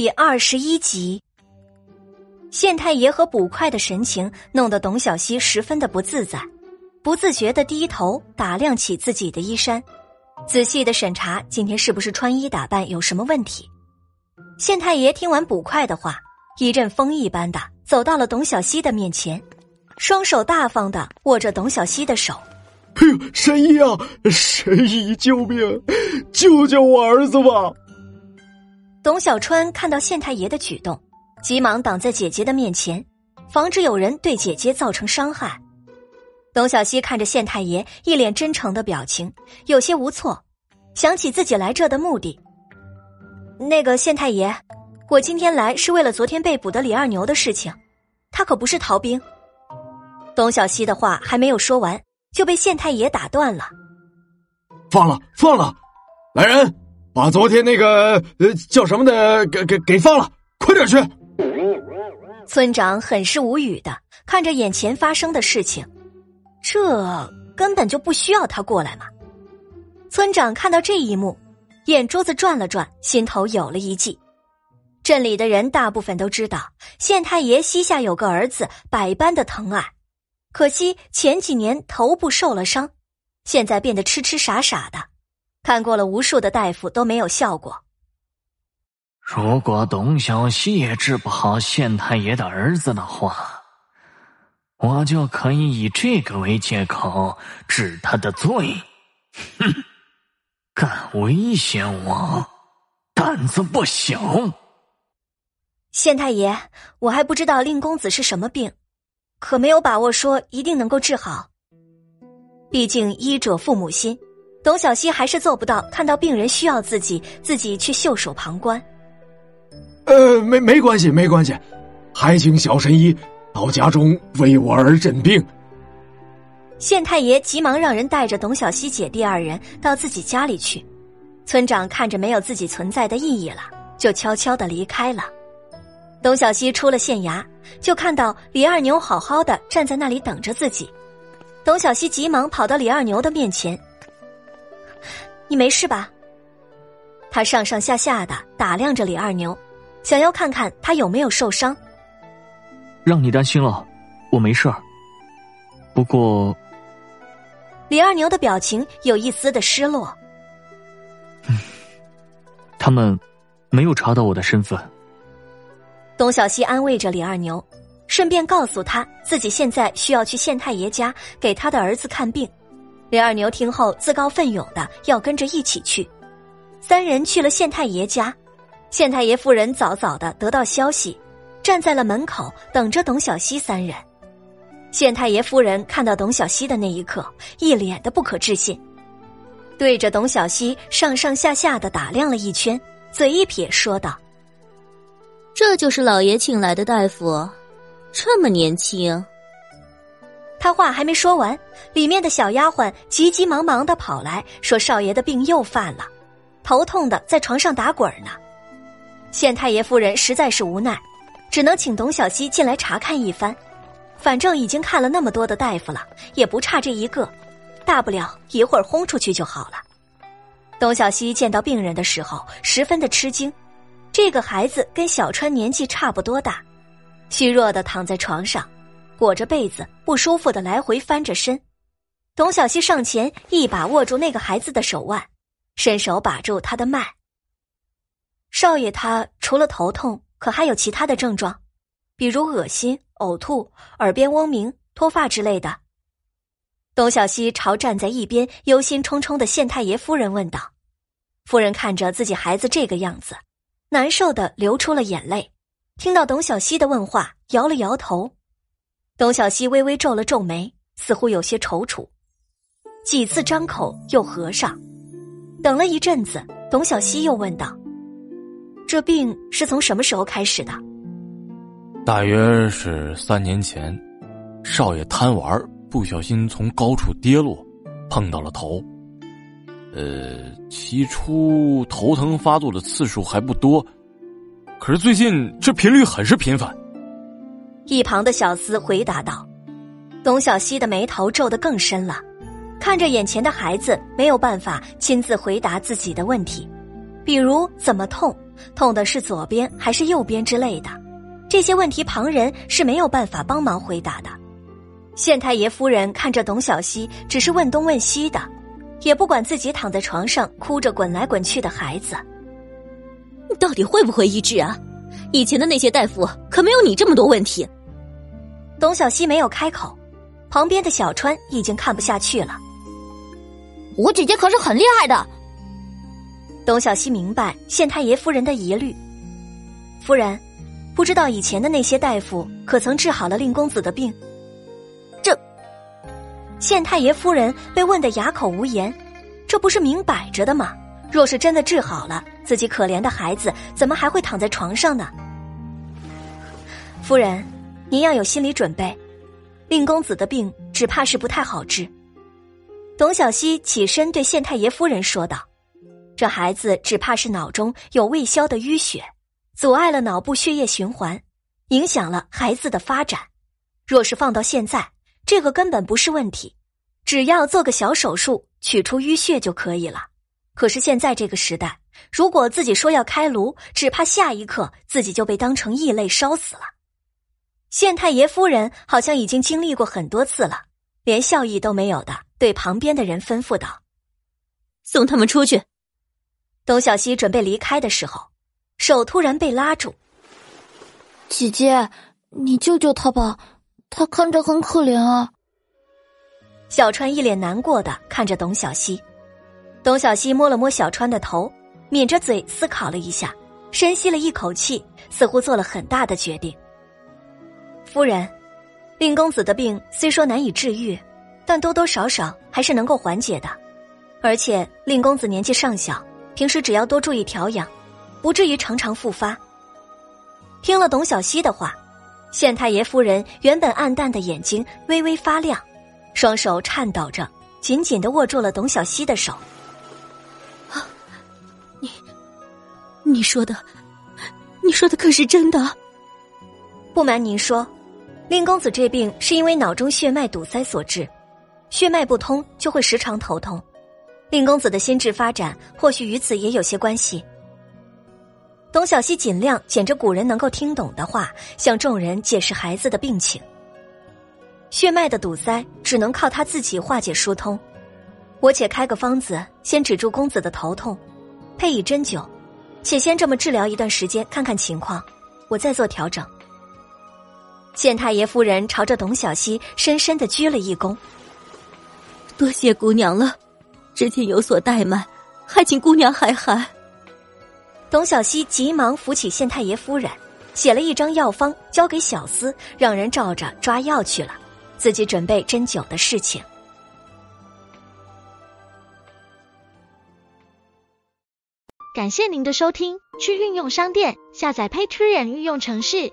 第二十一集，县太爷和捕快的神情弄得董小希十分的不自在，不自觉的低头打量起自己的衣衫，仔细的审查今天是不是穿衣打扮有什么问题。县太爷听完捕快的话，一阵风一般的走到了董小希的面前，双手大方的握着董小希的手。哎呦，神医啊，神医救命，救救我儿子吧！董小川看到县太爷的举动，急忙挡在姐姐的面前，防止有人对姐姐造成伤害。董小希看着县太爷一脸真诚的表情，有些无措，想起自己来这的目的。那个县太爷，我今天来是为了昨天被捕的李二牛的事情，他可不是逃兵。董小希的话还没有说完，就被县太爷打断了。放了，放了，来人！把昨天那个呃叫什么的给给给放了，快点去！村长很是无语的看着眼前发生的事情，这根本就不需要他过来嘛。村长看到这一幕，眼珠子转了转，心头有了一计。镇里的人大部分都知道县太爷膝下有个儿子，百般的疼爱，可惜前几年头部受了伤，现在变得痴痴傻傻的。看过了无数的大夫都没有效果。如果董小希也治不好县太爷的儿子的话，我就可以以这个为借口治他的罪。哼，敢威胁我，胆子不小。县太爷，我还不知道令公子是什么病，可没有把握说一定能够治好。毕竟医者父母心。董小希还是做不到看到病人需要自己，自己去袖手旁观。呃，没没关系，没关系，还请小神医到家中为我儿诊病。县太爷急忙让人带着董小希姐弟二人到自己家里去。村长看着没有自己存在的意义了，就悄悄的离开了。董小希出了县衙，就看到李二牛好好的站在那里等着自己。董小希急忙跑到李二牛的面前。你没事吧？他上上下下的打量着李二牛，想要看看他有没有受伤。让你担心了，我没事儿。不过，李二牛的表情有一丝的失落。他们没有查到我的身份。董小希安慰着李二牛，顺便告诉他自己现在需要去县太爷家给他的儿子看病。李二牛听后自告奋勇的要跟着一起去，三人去了县太爷家，县太爷夫人早早的得到消息，站在了门口等着董小希三人。县太爷夫人看到董小希的那一刻，一脸的不可置信，对着董小希上上下下的打量了一圈，嘴一撇说道：“这就是老爷请来的大夫，这么年轻。”他话还没说完，里面的小丫鬟急急忙忙的跑来说：“少爷的病又犯了，头痛的在床上打滚呢。”县太爷夫人实在是无奈，只能请董小西进来查看一番。反正已经看了那么多的大夫了，也不差这一个，大不了一会儿轰出去就好了。董小西见到病人的时候，十分的吃惊。这个孩子跟小川年纪差不多大，虚弱的躺在床上。裹着被子，不舒服的来回翻着身。董小希上前一把握住那个孩子的手腕，伸手把住他的脉。少爷他除了头痛，可还有其他的症状，比如恶心、呕吐、耳边嗡鸣、脱发之类的。董小希朝站在一边忧心忡忡的县太爷夫人问道：“夫人看着自己孩子这个样子，难受的流出了眼泪。听到董小希的问话，摇了摇头。”董小希微微皱了皱眉，似乎有些踌躇，几次张口又合上。等了一阵子，董小希又问道：“这病是从什么时候开始的？”大约是三年前，少爷贪玩，不小心从高处跌落，碰到了头。呃，起初头疼发作的次数还不多，可是最近这频率很是频繁。一旁的小厮回答道：“董小希的眉头皱得更深了，看着眼前的孩子，没有办法亲自回答自己的问题，比如怎么痛，痛的是左边还是右边之类的。这些问题旁人是没有办法帮忙回答的。县太爷夫人看着董小希，只是问东问西的，也不管自己躺在床上哭着滚来滚去的孩子。你到底会不会医治啊？以前的那些大夫可没有你这么多问题。董小希没有开口，旁边的小川已经看不下去了。我姐姐可是很厉害的。董小希明白县太爷夫人的疑虑。夫人，不知道以前的那些大夫可曾治好了令公子的病？这，县太爷夫人被问得哑口无言。这不是明摆着的吗？若是真的治好了，自己可怜的孩子怎么还会躺在床上呢？夫人，您要有心理准备，令公子的病只怕是不太好治。董小希起身对县太爷夫人说道：“这孩子只怕是脑中有未消的淤血，阻碍了脑部血液循环，影响了孩子的发展。若是放到现在，这个根本不是问题，只要做个小手术取出淤血就可以了。”可是现在这个时代，如果自己说要开颅，只怕下一刻自己就被当成异类烧死了。县太爷夫人好像已经经历过很多次了，连笑意都没有的对旁边的人吩咐道：“送他们出去。”董小希准备离开的时候，手突然被拉住。“姐姐，你救救他吧，他看着很可怜啊。”小川一脸难过的看着董小希。董小希摸了摸小川的头，抿着嘴思考了一下，深吸了一口气，似乎做了很大的决定。夫人，令公子的病虽说难以治愈，但多多少少还是能够缓解的。而且令公子年纪尚小，平时只要多注意调养，不至于常常复发。听了董小希的话，县太爷夫人原本暗淡的眼睛微微发亮，双手颤抖着，紧紧的握住了董小希的手。啊，你你说的，你说的可是真的？不瞒您说，令公子这病是因为脑中血脉堵塞所致，血脉不通就会时常头痛。令公子的心智发展或许与此也有些关系。董小希尽量捡着古人能够听懂的话，向众人解释孩子的病情。血脉的堵塞只能靠他自己化解疏通。我且开个方子，先止住公子的头痛，配以针灸。且先这么治疗一段时间，看看情况，我再做调整。县太爷夫人朝着董小希深深的鞠了一躬，多谢姑娘了，之前有所怠慢，还请姑娘海涵。董小希急忙扶起县太爷夫人，写了一张药方交给小厮，让人照着抓药去了，自己准备针灸的事情。感谢您的收听，去运用商店下载 Patreon 运用城市，